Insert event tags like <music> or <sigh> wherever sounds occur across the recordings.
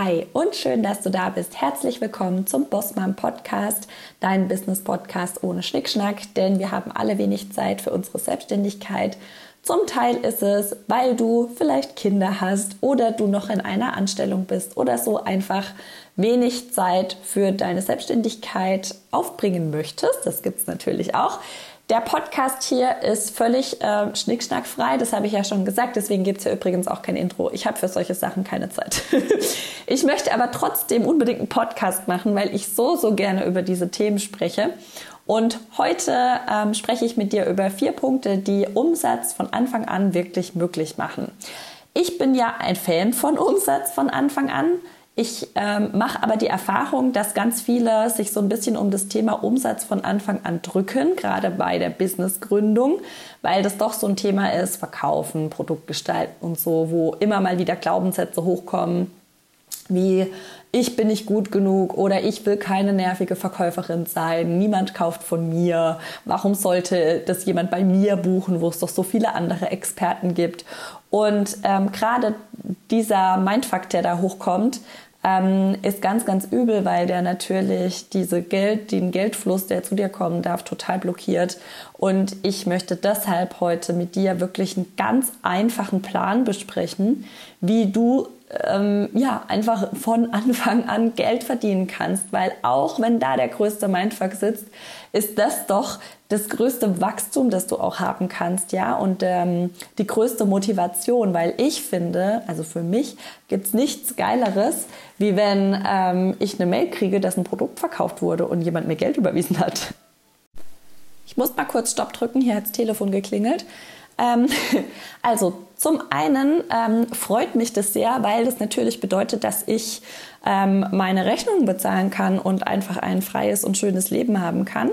Hi und schön, dass du da bist. Herzlich willkommen zum Bossmann Podcast, dein Business Podcast ohne Schnickschnack, denn wir haben alle wenig Zeit für unsere Selbstständigkeit. Zum Teil ist es, weil du vielleicht Kinder hast oder du noch in einer Anstellung bist oder so einfach wenig Zeit für deine Selbstständigkeit aufbringen möchtest. Das gibt es natürlich auch. Der Podcast hier ist völlig äh, schnickschnackfrei, das habe ich ja schon gesagt, deswegen gibt es hier übrigens auch kein Intro. Ich habe für solche Sachen keine Zeit. <laughs> ich möchte aber trotzdem unbedingt einen Podcast machen, weil ich so, so gerne über diese Themen spreche. Und heute ähm, spreche ich mit dir über vier Punkte, die Umsatz von Anfang an wirklich möglich machen. Ich bin ja ein Fan von Umsatz von Anfang an. Ich ähm, mache aber die Erfahrung, dass ganz viele sich so ein bisschen um das Thema Umsatz von Anfang an drücken, gerade bei der Businessgründung, weil das doch so ein Thema ist, Verkaufen, Produktgestalten und so, wo immer mal wieder Glaubenssätze hochkommen, wie ich bin nicht gut genug oder ich will keine nervige Verkäuferin sein, niemand kauft von mir, warum sollte das jemand bei mir buchen, wo es doch so viele andere Experten gibt. Und ähm, gerade dieser Mindfuck, der da hochkommt, ähm, ist ganz, ganz übel, weil der natürlich diese Geld, den Geldfluss, der zu dir kommen darf, total blockiert. Und ich möchte deshalb heute mit dir wirklich einen ganz einfachen Plan besprechen, wie du ähm, ja, einfach von Anfang an Geld verdienen kannst, weil auch wenn da der größte Mindfuck sitzt, ist das doch das größte Wachstum, das du auch haben kannst, ja, und ähm, die größte Motivation, weil ich finde, also für mich gibt's nichts Geileres, wie wenn ähm, ich eine Mail kriege, dass ein Produkt verkauft wurde und jemand mir Geld überwiesen hat. Ich muss mal kurz Stopp drücken, hier hat's Telefon geklingelt. Ähm, <laughs> also zum einen ähm, freut mich das sehr, weil das natürlich bedeutet, dass ich ähm, meine Rechnungen bezahlen kann und einfach ein freies und schönes Leben haben kann.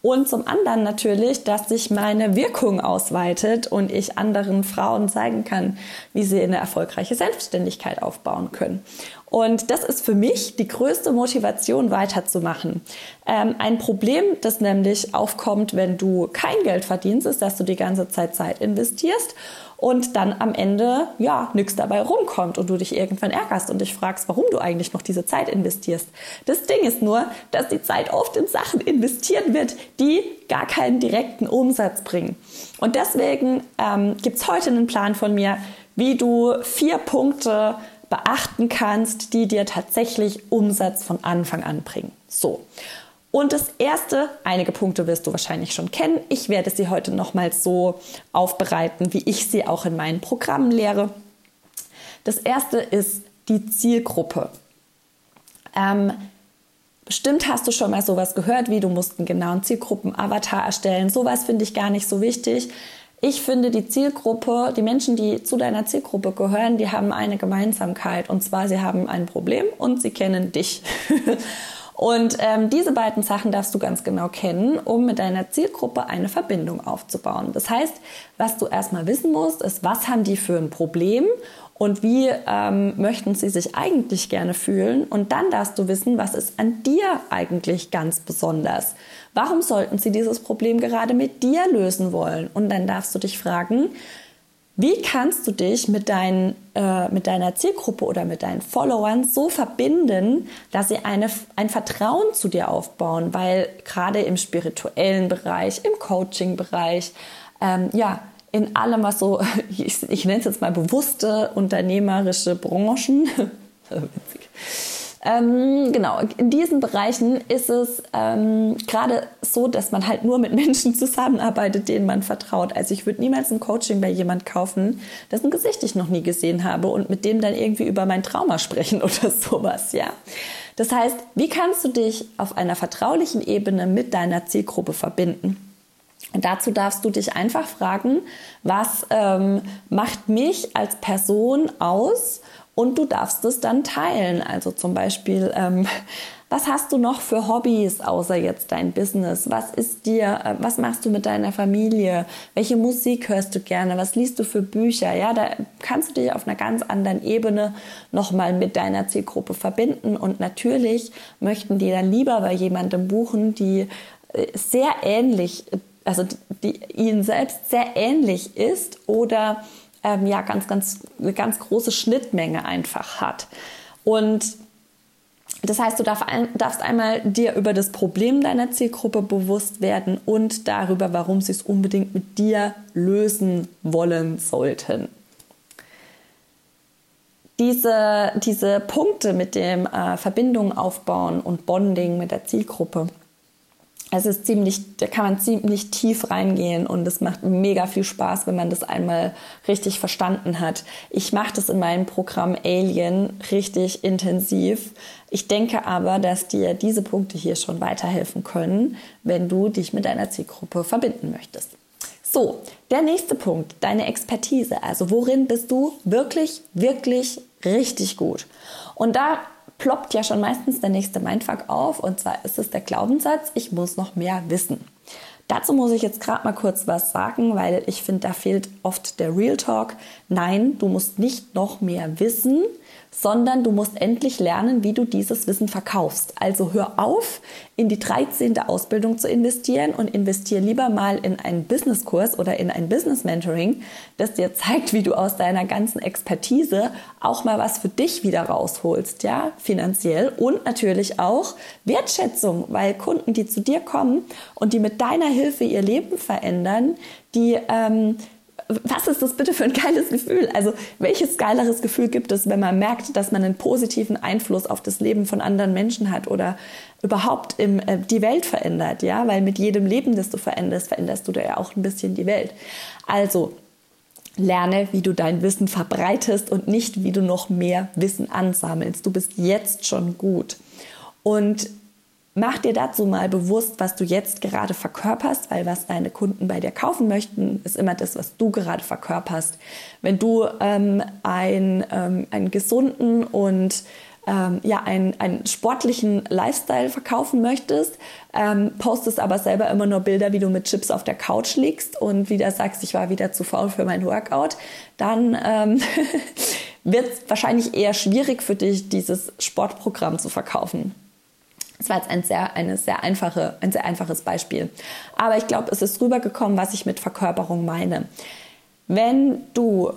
Und zum anderen natürlich, dass sich meine Wirkung ausweitet und ich anderen Frauen zeigen kann, wie sie eine erfolgreiche Selbstständigkeit aufbauen können. Und das ist für mich die größte Motivation, weiterzumachen. Ähm, ein Problem, das nämlich aufkommt, wenn du kein Geld verdienst, ist, dass du die ganze Zeit Zeit investierst und dann am Ende ja nichts dabei rumkommt und du dich irgendwann ärgerst und dich fragst, warum du eigentlich noch diese Zeit investierst. Das Ding ist nur, dass die Zeit oft in Sachen investiert wird, die gar keinen direkten Umsatz bringen. Und deswegen ähm, gibt's heute einen Plan von mir, wie du vier Punkte beachten kannst, die dir tatsächlich Umsatz von Anfang an bringen. So. Und das erste, einige Punkte wirst du wahrscheinlich schon kennen. Ich werde sie heute nochmal so aufbereiten, wie ich sie auch in meinen Programmen lehre. Das erste ist die Zielgruppe. Ähm, bestimmt hast du schon mal sowas gehört, wie du musst einen genauen Zielgruppen-Avatar erstellen. Sowas finde ich gar nicht so wichtig. Ich finde, die Zielgruppe, die Menschen, die zu deiner Zielgruppe gehören, die haben eine Gemeinsamkeit. Und zwar, sie haben ein Problem und sie kennen dich. <laughs> Und ähm, diese beiden Sachen darfst du ganz genau kennen, um mit deiner Zielgruppe eine Verbindung aufzubauen. Das heißt, was du erstmal wissen musst, ist, was haben die für ein Problem und wie ähm, möchten sie sich eigentlich gerne fühlen. Und dann darfst du wissen, was ist an dir eigentlich ganz besonders. Warum sollten sie dieses Problem gerade mit dir lösen wollen? Und dann darfst du dich fragen, wie kannst du dich mit, dein, äh, mit deiner Zielgruppe oder mit deinen Followern so verbinden, dass sie eine, ein Vertrauen zu dir aufbauen? Weil gerade im spirituellen Bereich, im Coaching-Bereich, ähm, ja, in allem, was so, <laughs> ich, ich nenne es jetzt mal bewusste unternehmerische Branchen, <laughs> witzig, ähm, genau, in diesen Bereichen ist es ähm, gerade so, dass man halt nur mit <laughs> Menschen zusammenarbeitet, denen man vertraut. Also ich würde niemals ein Coaching bei jemand kaufen, dessen Gesicht ich noch nie gesehen habe und mit dem dann irgendwie über mein Trauma sprechen <laughs> oder sowas, ja. Das heißt, wie kannst du dich auf einer vertraulichen Ebene mit deiner Zielgruppe verbinden? Und dazu darfst du dich einfach fragen, was ähm, macht mich als Person aus und du darfst es dann teilen. Also zum Beispiel, ähm, <laughs> was hast du noch für Hobbys außer jetzt dein Business? Was ist dir, äh, was machst du mit deiner Familie? Welche Musik hörst du gerne? Was liest du für Bücher? Ja, da kannst du dich auf einer ganz anderen Ebene nochmal mit deiner Zielgruppe verbinden. Und natürlich möchten die dann lieber bei jemandem buchen, die äh, sehr ähnlich, also die ihnen selbst sehr ähnlich ist oder ähm, ja ganz, ganz, eine ganz große Schnittmenge einfach hat. Und das heißt, du darfst einmal dir über das Problem deiner Zielgruppe bewusst werden und darüber, warum sie es unbedingt mit dir lösen wollen sollten. Diese, diese Punkte mit dem äh, Verbindungen aufbauen und Bonding mit der Zielgruppe, es ist ziemlich, da kann man ziemlich tief reingehen und es macht mega viel Spaß, wenn man das einmal richtig verstanden hat. Ich mache das in meinem Programm Alien richtig intensiv. Ich denke aber, dass dir diese Punkte hier schon weiterhelfen können, wenn du dich mit deiner Zielgruppe verbinden möchtest. So, der nächste Punkt, deine Expertise. Also worin bist du wirklich, wirklich richtig gut? Und da ploppt ja schon meistens der nächste Mindfuck auf und zwar ist es der Glaubenssatz, ich muss noch mehr wissen. Dazu muss ich jetzt gerade mal kurz was sagen, weil ich finde, da fehlt oft der Real Talk. Nein, du musst nicht noch mehr wissen, sondern du musst endlich lernen, wie du dieses Wissen verkaufst. Also hör auf, in die 13. Ausbildung zu investieren und investier lieber mal in einen Businesskurs oder in ein Business Mentoring, das dir zeigt, wie du aus deiner ganzen Expertise auch mal was für dich wieder rausholst, ja, finanziell und natürlich auch Wertschätzung, weil Kunden, die zu dir kommen und die mit deiner Hilfe ihr Leben verändern, die ähm, was ist das bitte für ein geiles Gefühl? Also welches geileres Gefühl gibt es, wenn man merkt, dass man einen positiven Einfluss auf das Leben von anderen Menschen hat oder überhaupt im, äh, die Welt verändert, ja? Weil mit jedem Leben, das du veränderst, veränderst du da ja auch ein bisschen die Welt. Also lerne, wie du dein Wissen verbreitest und nicht, wie du noch mehr Wissen ansammelst. Du bist jetzt schon gut. Und Mach dir dazu mal bewusst, was du jetzt gerade verkörperst, weil was deine Kunden bei dir kaufen möchten, ist immer das, was du gerade verkörperst. Wenn du ähm, ein, ähm, einen gesunden und ähm, ja, einen, einen sportlichen Lifestyle verkaufen möchtest, ähm, postest aber selber immer nur Bilder, wie du mit Chips auf der Couch liegst und wieder sagst, ich war wieder zu faul für mein Workout, dann ähm, <laughs> wird es wahrscheinlich eher schwierig für dich, dieses Sportprogramm zu verkaufen. Das war jetzt ein sehr, eine sehr einfache, ein sehr einfaches Beispiel. Aber ich glaube, es ist rübergekommen, was ich mit Verkörperung meine. Wenn du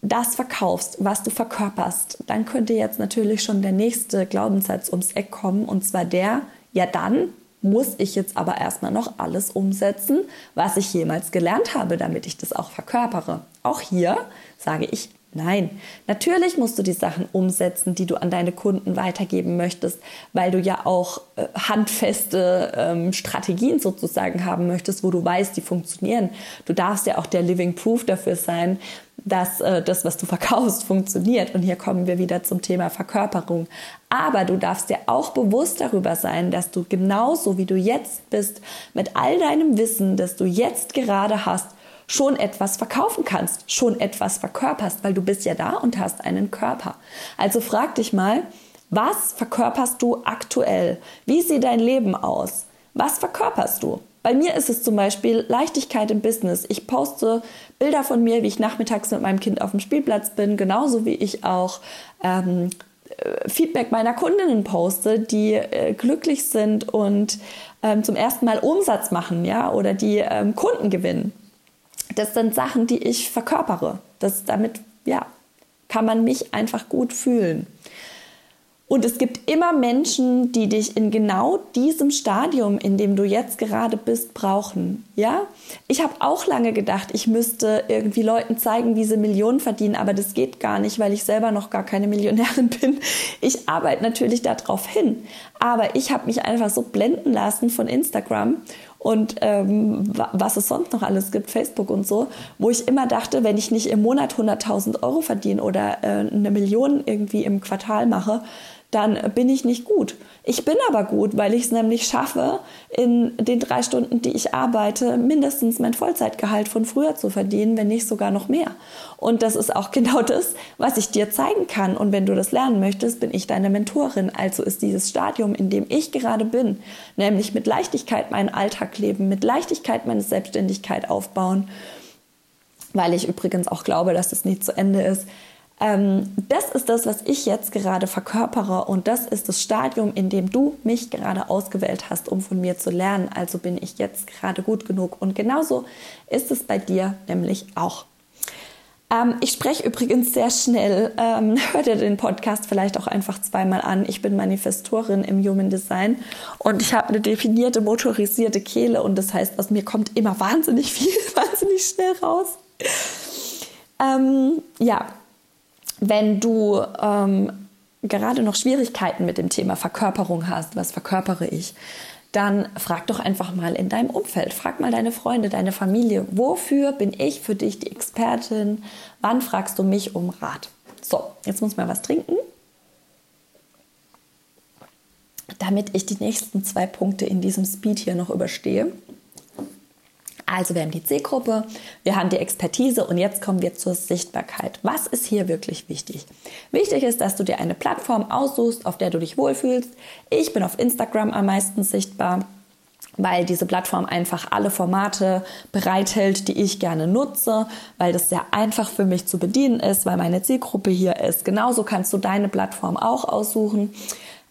das verkaufst, was du verkörperst, dann könnte jetzt natürlich schon der nächste Glaubenssatz ums Eck kommen, und zwar der, ja dann muss ich jetzt aber erstmal noch alles umsetzen, was ich jemals gelernt habe, damit ich das auch verkörpere. Auch hier sage ich Nein, natürlich musst du die Sachen umsetzen, die du an deine Kunden weitergeben möchtest, weil du ja auch äh, handfeste ähm, Strategien sozusagen haben möchtest, wo du weißt, die funktionieren. Du darfst ja auch der Living Proof dafür sein, dass äh, das, was du verkaufst, funktioniert. Und hier kommen wir wieder zum Thema Verkörperung. Aber du darfst dir auch bewusst darüber sein, dass du genauso wie du jetzt bist, mit all deinem Wissen, das du jetzt gerade hast, schon etwas verkaufen kannst, schon etwas verkörperst, weil du bist ja da und hast einen Körper. Also frag dich mal, was verkörperst du aktuell? Wie sieht dein Leben aus? Was verkörperst du? Bei mir ist es zum Beispiel Leichtigkeit im Business. Ich poste Bilder von mir, wie ich nachmittags mit meinem Kind auf dem Spielplatz bin, genauso wie ich auch ähm, äh, Feedback meiner Kundinnen poste, die äh, glücklich sind und ähm, zum ersten Mal Umsatz machen, ja, oder die ähm, Kunden gewinnen das sind Sachen, die ich verkörpere. Das damit, ja, kann man mich einfach gut fühlen. Und es gibt immer Menschen, die dich in genau diesem Stadium, in dem du jetzt gerade bist, brauchen. Ja? Ich habe auch lange gedacht, ich müsste irgendwie Leuten zeigen, wie sie Millionen verdienen, aber das geht gar nicht, weil ich selber noch gar keine Millionärin <laughs> bin. Ich arbeite natürlich darauf hin, aber ich habe mich einfach so blenden lassen von Instagram und ähm, was es sonst noch alles gibt, Facebook und so, wo ich immer dachte, wenn ich nicht im Monat 100.000 Euro verdiene oder äh, eine Million irgendwie im Quartal mache, dann bin ich nicht gut. Ich bin aber gut, weil ich es nämlich schaffe, in den drei Stunden, die ich arbeite, mindestens mein Vollzeitgehalt von früher zu verdienen, wenn nicht sogar noch mehr. Und das ist auch genau das, was ich dir zeigen kann. Und wenn du das lernen möchtest, bin ich deine Mentorin. Also ist dieses Stadium, in dem ich gerade bin, nämlich mit Leichtigkeit meinen Alltag leben, mit Leichtigkeit meine Selbstständigkeit aufbauen, weil ich übrigens auch glaube, dass es nie zu Ende ist, ähm, das ist das, was ich jetzt gerade verkörpere und das ist das Stadium, in dem du mich gerade ausgewählt hast, um von mir zu lernen. Also bin ich jetzt gerade gut genug und genauso ist es bei dir nämlich auch. Ähm, ich spreche übrigens sehr schnell. Ähm, <laughs> hört ihr den Podcast vielleicht auch einfach zweimal an. Ich bin Manifestorin im Human Design und ich habe eine definierte motorisierte Kehle und das heißt, aus mir kommt immer wahnsinnig viel, <laughs> wahnsinnig schnell raus. Ähm, ja, wenn du ähm, gerade noch Schwierigkeiten mit dem Thema Verkörperung hast, was verkörpere ich, dann frag doch einfach mal in deinem Umfeld, frag mal deine Freunde, deine Familie, wofür bin ich für dich die Expertin? Wann fragst du mich um Rat? So, jetzt muss man was trinken, damit ich die nächsten zwei Punkte in diesem Speed hier noch überstehe. Also wir haben die C-Gruppe, wir haben die Expertise und jetzt kommen wir zur Sichtbarkeit. Was ist hier wirklich wichtig? Wichtig ist, dass du dir eine Plattform aussuchst, auf der du dich wohlfühlst. Ich bin auf Instagram am meisten sichtbar weil diese Plattform einfach alle Formate bereithält, die ich gerne nutze, weil das sehr einfach für mich zu bedienen ist, weil meine Zielgruppe hier ist. Genauso kannst du deine Plattform auch aussuchen.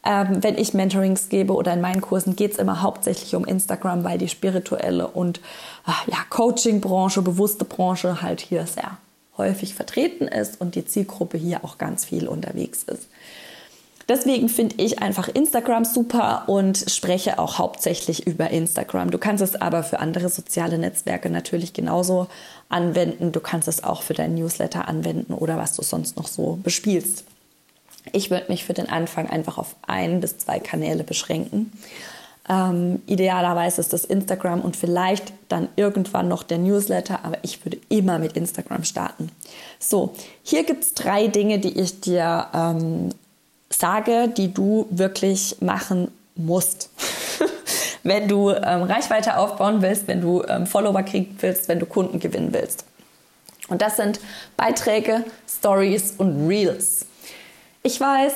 Ähm, wenn ich Mentorings gebe oder in meinen Kursen geht es immer hauptsächlich um Instagram, weil die spirituelle und ach, ja, Coaching-Branche, bewusste Branche halt hier sehr häufig vertreten ist und die Zielgruppe hier auch ganz viel unterwegs ist. Deswegen finde ich einfach Instagram super und spreche auch hauptsächlich über Instagram. Du kannst es aber für andere soziale Netzwerke natürlich genauso anwenden. Du kannst es auch für deinen Newsletter anwenden oder was du sonst noch so bespielst. Ich würde mich für den Anfang einfach auf ein bis zwei Kanäle beschränken. Ähm, idealerweise ist das Instagram und vielleicht dann irgendwann noch der Newsletter, aber ich würde immer mit Instagram starten. So, hier gibt es drei Dinge, die ich dir ähm, sage, die du wirklich machen musst. <laughs> wenn du ähm, Reichweite aufbauen willst, wenn du ähm, Follower kriegen willst, wenn du Kunden gewinnen willst. Und das sind Beiträge, Stories und Reels. Ich weiß,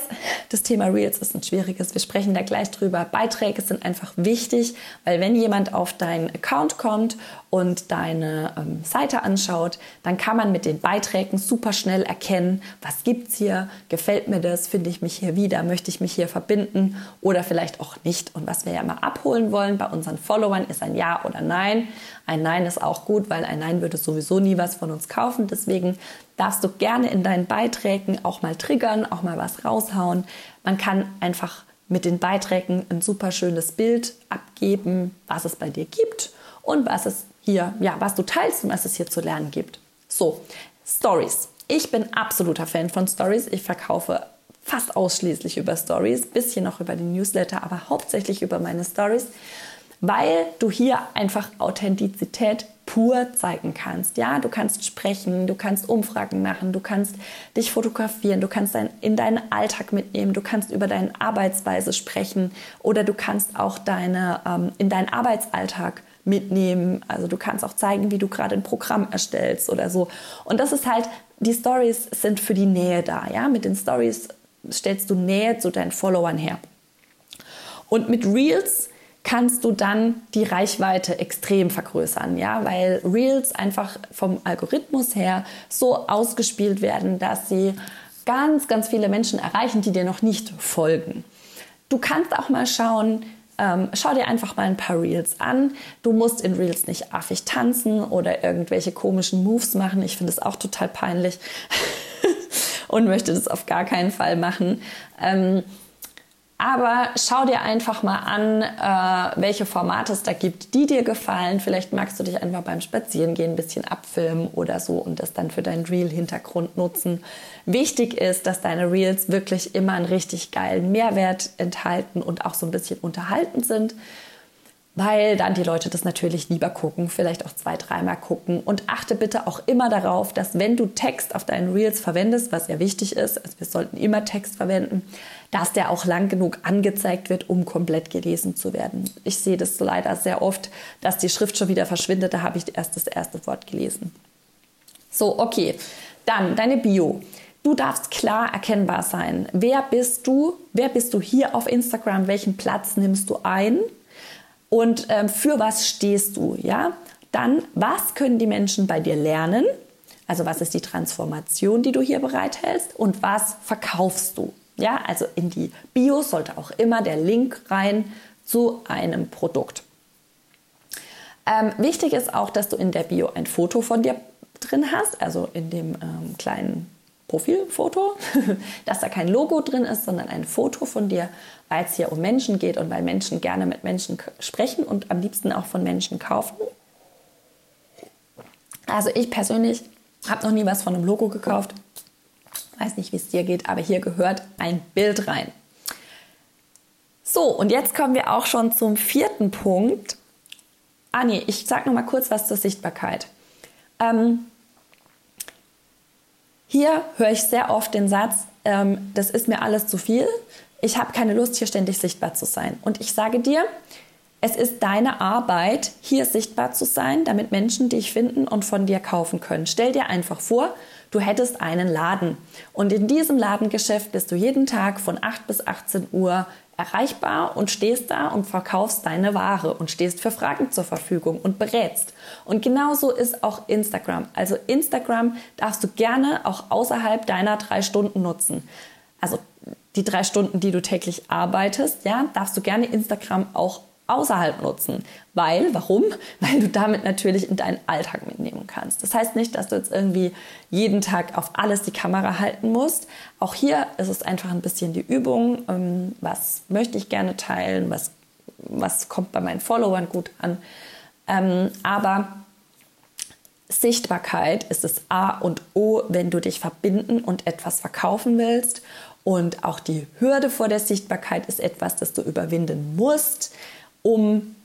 das Thema Reels ist ein schwieriges. Wir sprechen da gleich drüber. Beiträge sind einfach wichtig, weil wenn jemand auf deinen Account kommt und deine ähm, Seite anschaut, dann kann man mit den Beiträgen super schnell erkennen, was gibt's hier, gefällt mir das, finde ich mich hier wieder, möchte ich mich hier verbinden oder vielleicht auch nicht. Und was wir ja mal abholen wollen bei unseren Followern ist ein Ja oder Nein. Ein Nein ist auch gut, weil ein Nein würde sowieso nie was von uns kaufen. Deswegen darfst du gerne in deinen Beiträgen auch mal triggern, auch mal was raushauen. Man kann einfach mit den Beiträgen ein super schönes Bild abgeben, was es bei dir gibt und was es hier, ja, was du teilst und was es hier zu lernen gibt. So, Stories. Ich bin absoluter Fan von Stories. Ich verkaufe fast ausschließlich über Stories, bisschen noch über den Newsletter, aber hauptsächlich über meine Stories, weil du hier einfach Authentizität pur zeigen kannst. Ja, du kannst sprechen, du kannst Umfragen machen, du kannst dich fotografieren, du kannst dein, in deinen Alltag mitnehmen, du kannst über deine Arbeitsweise sprechen oder du kannst auch deine, ähm, in deinen Arbeitsalltag mitnehmen. Also du kannst auch zeigen, wie du gerade ein Programm erstellst oder so. Und das ist halt, die Stories sind für die Nähe da. Ja, mit den Stories stellst du Nähe zu deinen Followern her. Und mit Reels kannst du dann die Reichweite extrem vergrößern, ja, weil Reels einfach vom Algorithmus her so ausgespielt werden, dass sie ganz, ganz viele Menschen erreichen, die dir noch nicht folgen. Du kannst auch mal schauen, ähm, schau dir einfach mal ein paar Reels an. Du musst in Reels nicht affig tanzen oder irgendwelche komischen Moves machen. Ich finde es auch total peinlich <laughs> und möchte das auf gar keinen Fall machen. Ähm, aber schau dir einfach mal an, äh, welche Formate es da gibt, die dir gefallen. Vielleicht magst du dich einfach beim Spazierengehen ein bisschen abfilmen oder so und das dann für deinen Reel-Hintergrund nutzen. Wichtig ist, dass deine Reels wirklich immer einen richtig geilen Mehrwert enthalten und auch so ein bisschen unterhaltend sind weil dann die Leute das natürlich lieber gucken, vielleicht auch zwei, dreimal gucken. Und achte bitte auch immer darauf, dass wenn du Text auf deinen Reels verwendest, was ja wichtig ist, also wir sollten immer Text verwenden, dass der auch lang genug angezeigt wird, um komplett gelesen zu werden. Ich sehe das leider sehr oft, dass die Schrift schon wieder verschwindet, da habe ich erst das erste Wort gelesen. So, okay. Dann deine Bio. Du darfst klar erkennbar sein. Wer bist du? Wer bist du hier auf Instagram? Welchen Platz nimmst du ein? und ähm, für was stehst du, ja? Dann, was können die Menschen bei dir lernen? Also was ist die Transformation, die du hier bereithältst und was verkaufst du? Ja, also in die Bio sollte auch immer der Link rein zu einem Produkt. Ähm, wichtig ist auch, dass du in der Bio ein Foto von dir drin hast, also in dem ähm, kleinen Profilfoto, <laughs> dass da kein Logo drin ist, sondern ein Foto von dir, weil es hier um Menschen geht und weil Menschen gerne mit Menschen sprechen und am liebsten auch von Menschen kaufen. Also ich persönlich habe noch nie was von einem Logo gekauft. Weiß nicht, wie es dir geht, aber hier gehört ein Bild rein. So, und jetzt kommen wir auch schon zum vierten Punkt. Ah nee, ich sage noch mal kurz was zur Sichtbarkeit. Ähm, hier höre ich sehr oft den Satz, ähm, das ist mir alles zu viel. Ich habe keine Lust, hier ständig sichtbar zu sein. Und ich sage dir, es ist deine Arbeit, hier sichtbar zu sein, damit Menschen dich finden und von dir kaufen können. Stell dir einfach vor, du hättest einen Laden. Und in diesem Ladengeschäft bist du jeden Tag von 8 bis 18 Uhr erreichbar und stehst da und verkaufst deine Ware und stehst für Fragen zur Verfügung und berätst. Und genauso ist auch Instagram. Also Instagram darfst du gerne auch außerhalb deiner drei Stunden nutzen. Also die drei Stunden, die du täglich arbeitest, ja, darfst du gerne Instagram auch außerhalb nutzen. Weil, warum? <laughs> Weil du damit natürlich in deinen Alltag mitnehmen kannst. Das heißt nicht, dass du jetzt irgendwie jeden Tag auf alles die Kamera halten musst. Auch hier ist es einfach ein bisschen die Übung. Ähm, was möchte ich gerne teilen? Was, was kommt bei meinen Followern gut an? Ähm, aber Sichtbarkeit ist das A und O, wenn du dich verbinden und etwas verkaufen willst. Und auch die Hürde vor der Sichtbarkeit ist etwas, das du überwinden musst um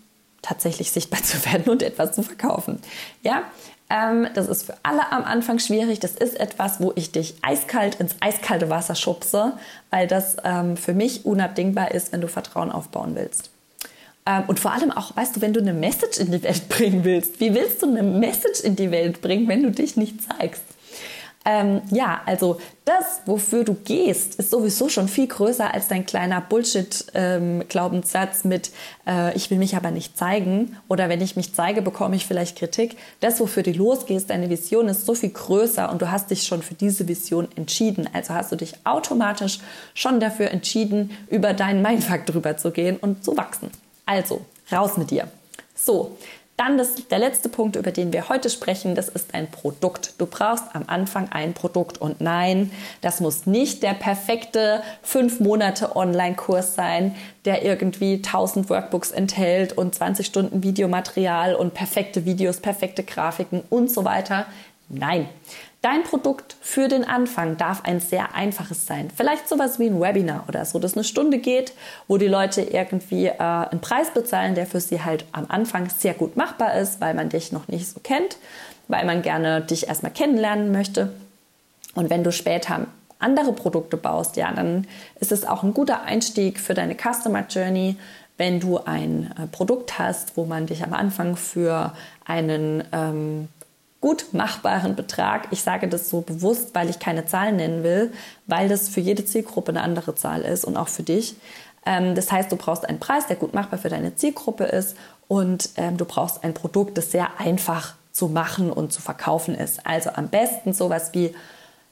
tatsächlich sichtbar <laughs> zu werden und etwas zu verkaufen. Ja, ähm, das ist für alle am Anfang schwierig. Das ist etwas, wo ich dich eiskalt ins eiskalte Wasser schubse, weil das ähm, für mich unabdingbar ist, wenn du Vertrauen aufbauen willst. Ähm, und vor allem auch, weißt du, wenn du eine Message in die Welt <laughs> bringen willst, wie willst du eine Message in die Welt bringen, wenn du dich nicht zeigst? Ähm, ja, also das, wofür du gehst, ist sowieso schon viel größer als dein kleiner Bullshit-Glaubenssatz ähm, mit, äh, ich will mich aber nicht zeigen oder wenn ich mich zeige, bekomme ich vielleicht Kritik. Das, wofür du losgehst, deine Vision ist so viel größer und du hast dich schon für diese Vision entschieden. Also hast du dich automatisch schon dafür entschieden, über deinen Mindfuck drüber zu gehen und zu wachsen. Also, raus mit dir. So, dann das, der letzte Punkt, über den wir heute sprechen, das ist ein Produkt. Du brauchst am Anfang ein Produkt. Und nein, das muss nicht der perfekte fünf Monate Online-Kurs sein, der irgendwie 1000 Workbooks enthält und 20 Stunden Videomaterial und perfekte Videos, perfekte Grafiken und so weiter. Nein, Dein Produkt für den Anfang darf ein sehr einfaches sein. Vielleicht sowas wie ein Webinar oder so, das eine Stunde geht, wo die Leute irgendwie äh, einen Preis bezahlen, der für sie halt am Anfang sehr gut machbar ist, weil man dich noch nicht so kennt, weil man gerne dich erstmal kennenlernen möchte. Und wenn du später andere Produkte baust, ja, dann ist es auch ein guter Einstieg für deine Customer Journey, wenn du ein äh, Produkt hast, wo man dich am Anfang für einen ähm, gut machbaren Betrag. Ich sage das so bewusst, weil ich keine Zahlen nennen will, weil das für jede Zielgruppe eine andere Zahl ist und auch für dich. Ähm, das heißt, du brauchst einen Preis, der gut machbar für deine Zielgruppe ist und ähm, du brauchst ein Produkt, das sehr einfach zu machen und zu verkaufen ist. Also am besten sowas wie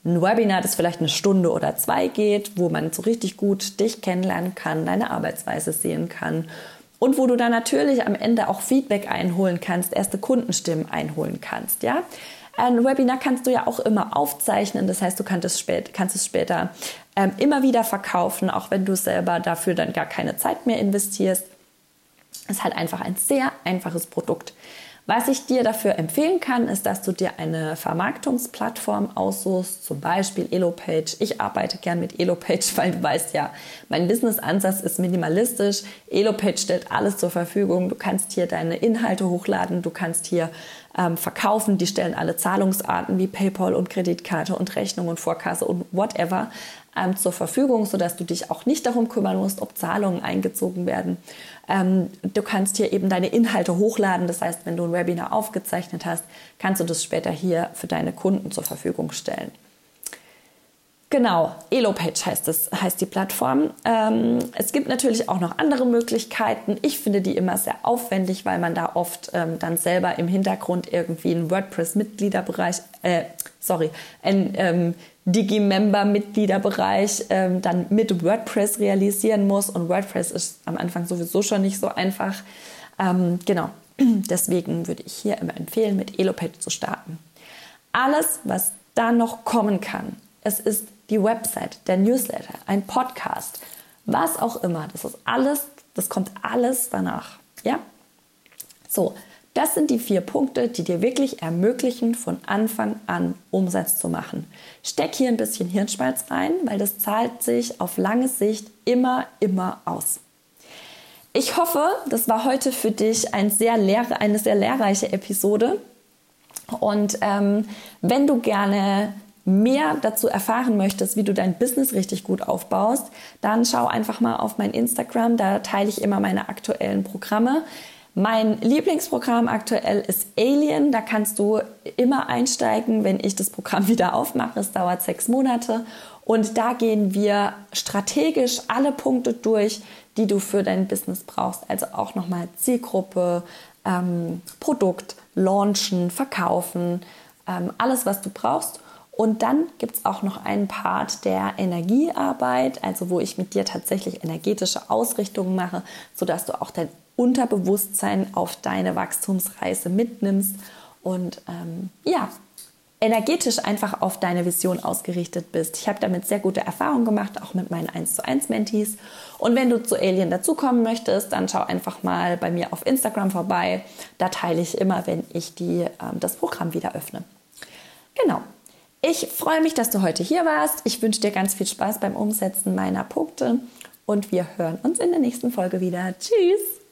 ein Webinar, das vielleicht eine Stunde oder zwei geht, wo man so richtig gut dich kennenlernen kann, deine Arbeitsweise sehen kann und wo du dann natürlich am Ende auch Feedback einholen kannst, erste Kundenstimmen einholen kannst, ja. Ein Webinar kannst du ja auch immer aufzeichnen, das heißt, du kannst es, spät, kannst es später ähm, immer wieder verkaufen, auch wenn du selber dafür dann gar keine Zeit mehr investierst. Es ist halt einfach ein sehr einfaches Produkt. Was ich dir dafür empfehlen kann, ist, dass du dir eine Vermarktungsplattform aussuchst, zum Beispiel Elopage. Ich arbeite gern mit Elopage, <laughs> weil du weißt ja, mein Business-Ansatz ist minimalistisch. Elopage stellt alles zur Verfügung. Du kannst hier deine Inhalte hochladen, du kannst hier ähm, verkaufen. Die stellen alle Zahlungsarten wie PayPal und Kreditkarte und Rechnung und Vorkasse und whatever ähm, zur Verfügung, sodass du dich auch nicht darum kümmern musst, ob Zahlungen eingezogen werden. Ähm, du kannst hier eben deine Inhalte hochladen. Das heißt, wenn du ein Webinar aufgezeichnet hast, kannst du das später hier für deine Kunden zur Verfügung stellen. Genau, Elopage heißt, es, heißt die Plattform. Ähm, es gibt natürlich auch noch andere Möglichkeiten. Ich finde die immer sehr aufwendig, weil man da oft ähm, dann selber im Hintergrund irgendwie einen WordPress-Mitgliederbereich, äh, sorry, ein ähm, Digi-Member-Mitgliederbereich ähm, dann mit WordPress realisieren muss. Und WordPress ist am Anfang sowieso schon nicht so einfach. Ähm, genau, <clears throat> deswegen würde ich hier immer empfehlen, mit Elopage zu starten. alles, was da noch kommen kann. Es ist die Website, der Newsletter, ein Podcast, was auch immer. Das ist alles, das kommt alles danach. Ja? So, das sind die vier Punkte, die dir wirklich ermöglichen, von Anfang an Umsatz zu machen. Steck hier ein bisschen Hirnschmalz rein, weil das zahlt sich auf lange Sicht immer, immer aus. Ich hoffe, das war heute für dich ein sehr lehr eine sehr lehrreiche Episode. Und ähm, wenn du gerne mehr dazu erfahren möchtest, wie du dein Business richtig gut aufbaust, dann schau einfach mal auf mein Instagram. Da teile ich immer meine aktuellen Programme. Mein Lieblingsprogramm aktuell ist Alien. Da kannst du immer einsteigen, wenn ich das Programm <laughs> wieder aufmache. Es dauert sechs Monate. Und da gehen wir strategisch alle Punkte durch, die du für dein Business brauchst. Also auch nochmal Zielgruppe, ähm, Produkt, Launchen, Verkaufen, ähm, alles, was du brauchst. Und dann gibt es auch noch einen Part der Energiearbeit, also wo ich mit dir tatsächlich energetische Ausrichtungen mache, sodass du auch dein Unterbewusstsein auf deine Wachstumsreise mitnimmst und ähm, ja, energetisch einfach auf deine Vision ausgerichtet bist. Ich habe damit sehr gute Erfahrungen gemacht, auch mit meinen 1 zu 1 Mentees. Und wenn du zu Alien dazukommen möchtest, dann schau einfach mal bei mir auf Instagram vorbei. Da teile ich immer, wenn ich die, ähm, das Programm wieder öffne. Genau. Ich freue mich, dass du heute hier warst. Ich wünsche dir ganz viel Spaß beim Umsetzen meiner Punkte und wir hören uns in der nächsten Folge wieder. Tschüss!